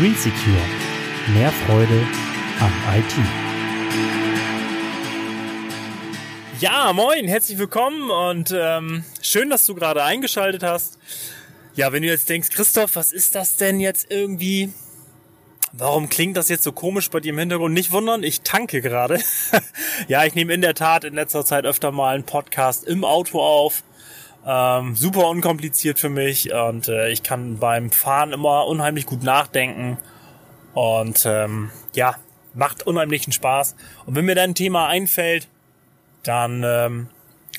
Green Secure. Mehr Freude am IT. Ja, moin, herzlich willkommen und ähm, schön, dass du gerade eingeschaltet hast. Ja, wenn du jetzt denkst, Christoph, was ist das denn jetzt irgendwie? Warum klingt das jetzt so komisch bei dir im Hintergrund? Nicht wundern, ich tanke gerade. ja, ich nehme in der Tat in letzter Zeit öfter mal einen Podcast im Auto auf. Ähm, super unkompliziert für mich und äh, ich kann beim Fahren immer unheimlich gut nachdenken und ähm, ja, macht unheimlichen Spaß. Und wenn mir dann ein Thema einfällt, dann ähm,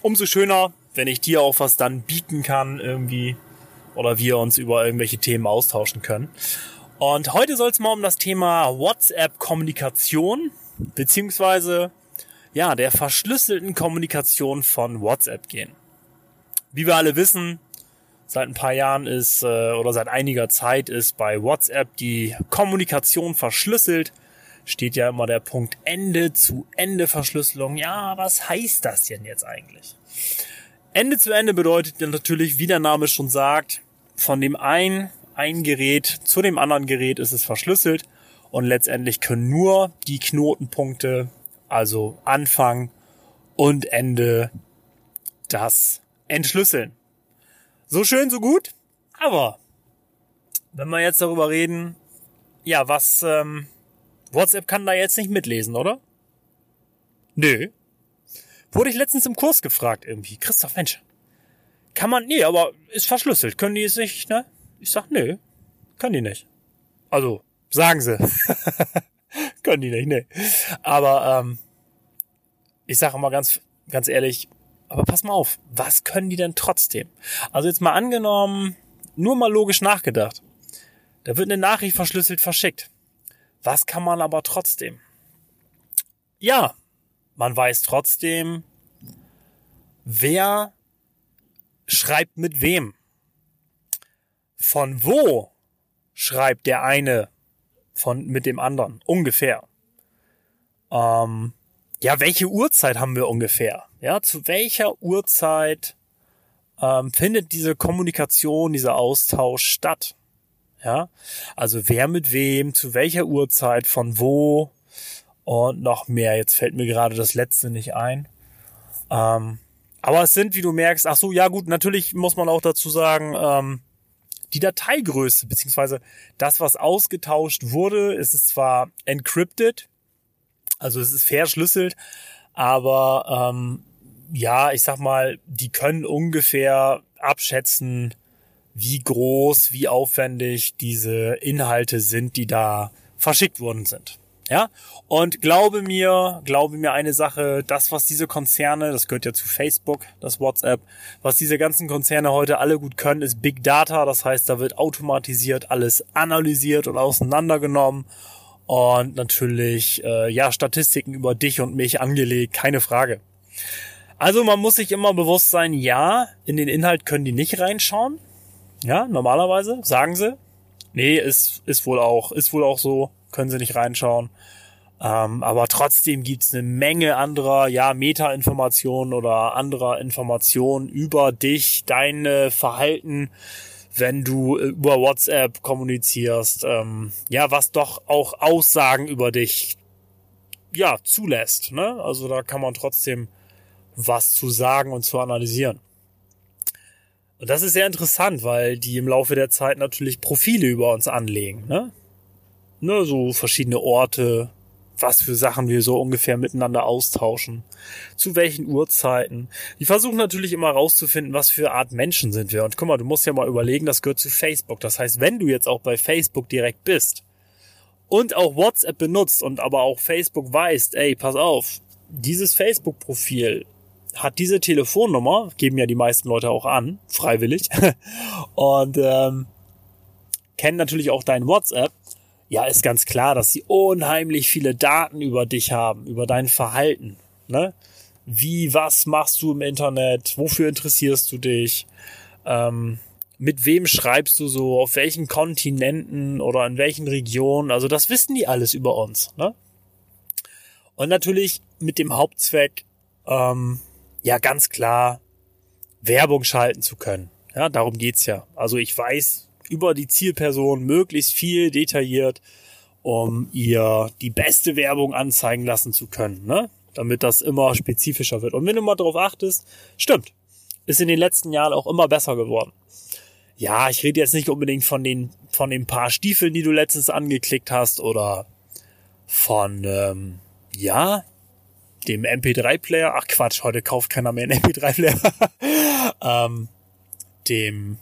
umso schöner, wenn ich dir auch was dann bieten kann irgendwie oder wir uns über irgendwelche Themen austauschen können. Und heute soll es mal um das Thema WhatsApp-Kommunikation beziehungsweise ja der verschlüsselten Kommunikation von WhatsApp gehen. Wie wir alle wissen, seit ein paar Jahren ist äh, oder seit einiger Zeit ist bei WhatsApp die Kommunikation verschlüsselt. Steht ja immer der Punkt Ende zu Ende Verschlüsselung. Ja, was heißt das denn jetzt eigentlich? Ende zu Ende bedeutet natürlich, wie der Name schon sagt, von dem einen ein Gerät zu dem anderen Gerät ist es verschlüsselt und letztendlich können nur die Knotenpunkte, also Anfang und Ende, das entschlüsseln. So schön, so gut. Aber wenn wir jetzt darüber reden, ja, was ähm, WhatsApp kann da jetzt nicht mitlesen, oder? Nö. Wurde ich letztens im Kurs gefragt irgendwie. Christoph, Mensch, kann man, nee, aber ist verschlüsselt. Können die es nicht, ne? Ich sag, nö, können die nicht. Also, sagen sie. können die nicht, ne. Aber, ähm, ich sage immer ganz, ganz ehrlich, aber pass mal auf, was können die denn trotzdem? Also jetzt mal angenommen, nur mal logisch nachgedacht. Da wird eine Nachricht verschlüsselt verschickt. Was kann man aber trotzdem? Ja, man weiß trotzdem, wer schreibt mit wem. Von wo schreibt der eine von mit dem anderen ungefähr. Ähm, ja, welche Uhrzeit haben wir ungefähr? Ja, zu welcher Uhrzeit ähm, findet diese Kommunikation, dieser Austausch statt? Ja, also wer mit wem, zu welcher Uhrzeit, von wo und noch mehr. Jetzt fällt mir gerade das letzte nicht ein. Ähm, aber es sind, wie du merkst, ach so, ja gut, natürlich muss man auch dazu sagen, ähm, die Dateigröße, beziehungsweise das, was ausgetauscht wurde, ist es zwar encrypted, also es ist verschlüsselt, aber ähm, ja, ich sag mal, die können ungefähr abschätzen, wie groß, wie aufwendig diese Inhalte sind, die da verschickt worden sind. Ja, und glaube mir, glaube mir eine Sache, das, was diese Konzerne, das gehört ja zu Facebook, das WhatsApp, was diese ganzen Konzerne heute alle gut können, ist Big Data. Das heißt, da wird automatisiert alles analysiert und auseinandergenommen und natürlich, äh, ja, Statistiken über dich und mich angelegt, keine Frage. Also man muss sich immer bewusst sein, ja, in den Inhalt können die nicht reinschauen. Ja, normalerweise, sagen sie. Nee, ist, ist wohl auch, ist wohl auch so, können sie nicht reinschauen. Ähm, aber trotzdem gibt's eine Menge anderer, ja, Meta-Informationen oder anderer Informationen über dich, deine Verhalten, wenn du über WhatsApp kommunizierst, ähm, ja, was doch auch Aussagen über dich, ja, zulässt, ne? Also da kann man trotzdem was zu sagen und zu analysieren. Und das ist sehr interessant, weil die im Laufe der Zeit natürlich Profile über uns anlegen, ne? Ne, so verschiedene Orte, was für Sachen wir so ungefähr miteinander austauschen, zu welchen Uhrzeiten. Die versuchen natürlich immer rauszufinden, was für Art Menschen sind wir. Und guck mal, du musst ja mal überlegen, das gehört zu Facebook. Das heißt, wenn du jetzt auch bei Facebook direkt bist und auch WhatsApp benutzt und aber auch Facebook weißt, ey, pass auf, dieses Facebook-Profil hat diese Telefonnummer, geben ja die meisten Leute auch an, freiwillig, und ähm, kennen natürlich auch dein WhatsApp, ja, ist ganz klar, dass sie unheimlich viele Daten über dich haben, über dein Verhalten. Ne? Wie, was machst du im Internet? Wofür interessierst du dich? Ähm, mit wem schreibst du so? Auf welchen Kontinenten oder in welchen Regionen? Also das wissen die alles über uns. Ne? Und natürlich mit dem Hauptzweck, ähm, ja ganz klar Werbung schalten zu können. Ja, darum geht's ja. Also ich weiß, über die Zielperson möglichst viel detailliert, um ihr die beste Werbung anzeigen lassen zu können, ne? damit das immer spezifischer wird. Und wenn du mal darauf achtest, stimmt, ist in den letzten Jahren auch immer besser geworden. Ja, ich rede jetzt nicht unbedingt von den von den paar Stiefeln, die du letztens angeklickt hast oder von ähm, ja dem MP3-Player. Ach Quatsch, heute kauft keiner mehr einen MP3-Player. ähm, dem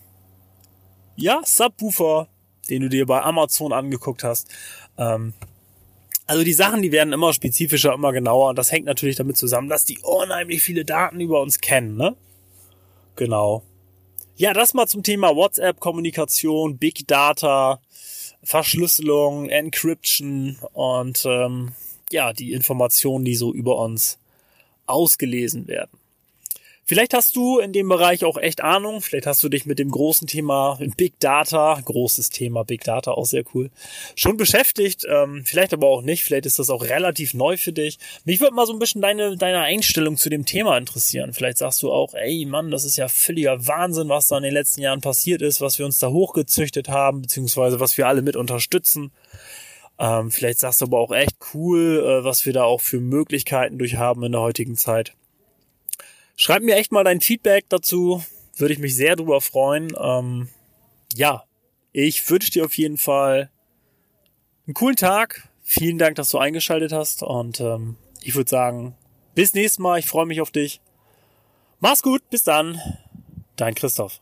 ja Subwoofer, den du dir bei Amazon angeguckt hast. Ähm, also die Sachen, die werden immer spezifischer, immer genauer. Und das hängt natürlich damit zusammen, dass die unheimlich viele Daten über uns kennen, ne? Genau. Ja, das mal zum Thema WhatsApp-Kommunikation, Big Data, Verschlüsselung, Encryption und ähm, ja, die Informationen, die so über uns ausgelesen werden. Vielleicht hast du in dem Bereich auch echt Ahnung. Vielleicht hast du dich mit dem großen Thema Big Data, großes Thema Big Data, auch sehr cool, schon beschäftigt. Ähm, vielleicht aber auch nicht. Vielleicht ist das auch relativ neu für dich. Mich würde mal so ein bisschen deine, deine Einstellung zu dem Thema interessieren. Vielleicht sagst du auch, ey Mann, das ist ja völliger Wahnsinn, was da in den letzten Jahren passiert ist, was wir uns da hochgezüchtet haben, beziehungsweise was wir alle mit unterstützen. Ähm, vielleicht sagst du aber auch echt cool, äh, was wir da auch für Möglichkeiten durch haben in der heutigen Zeit. Schreib mir echt mal dein Feedback dazu. Würde ich mich sehr drüber freuen. Ähm, ja, ich wünsche dir auf jeden Fall einen coolen Tag. Vielen Dank, dass du eingeschaltet hast. Und ähm, ich würde sagen, bis nächstes Mal. Ich freue mich auf dich. Mach's gut. Bis dann. Dein Christoph.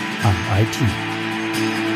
am IT.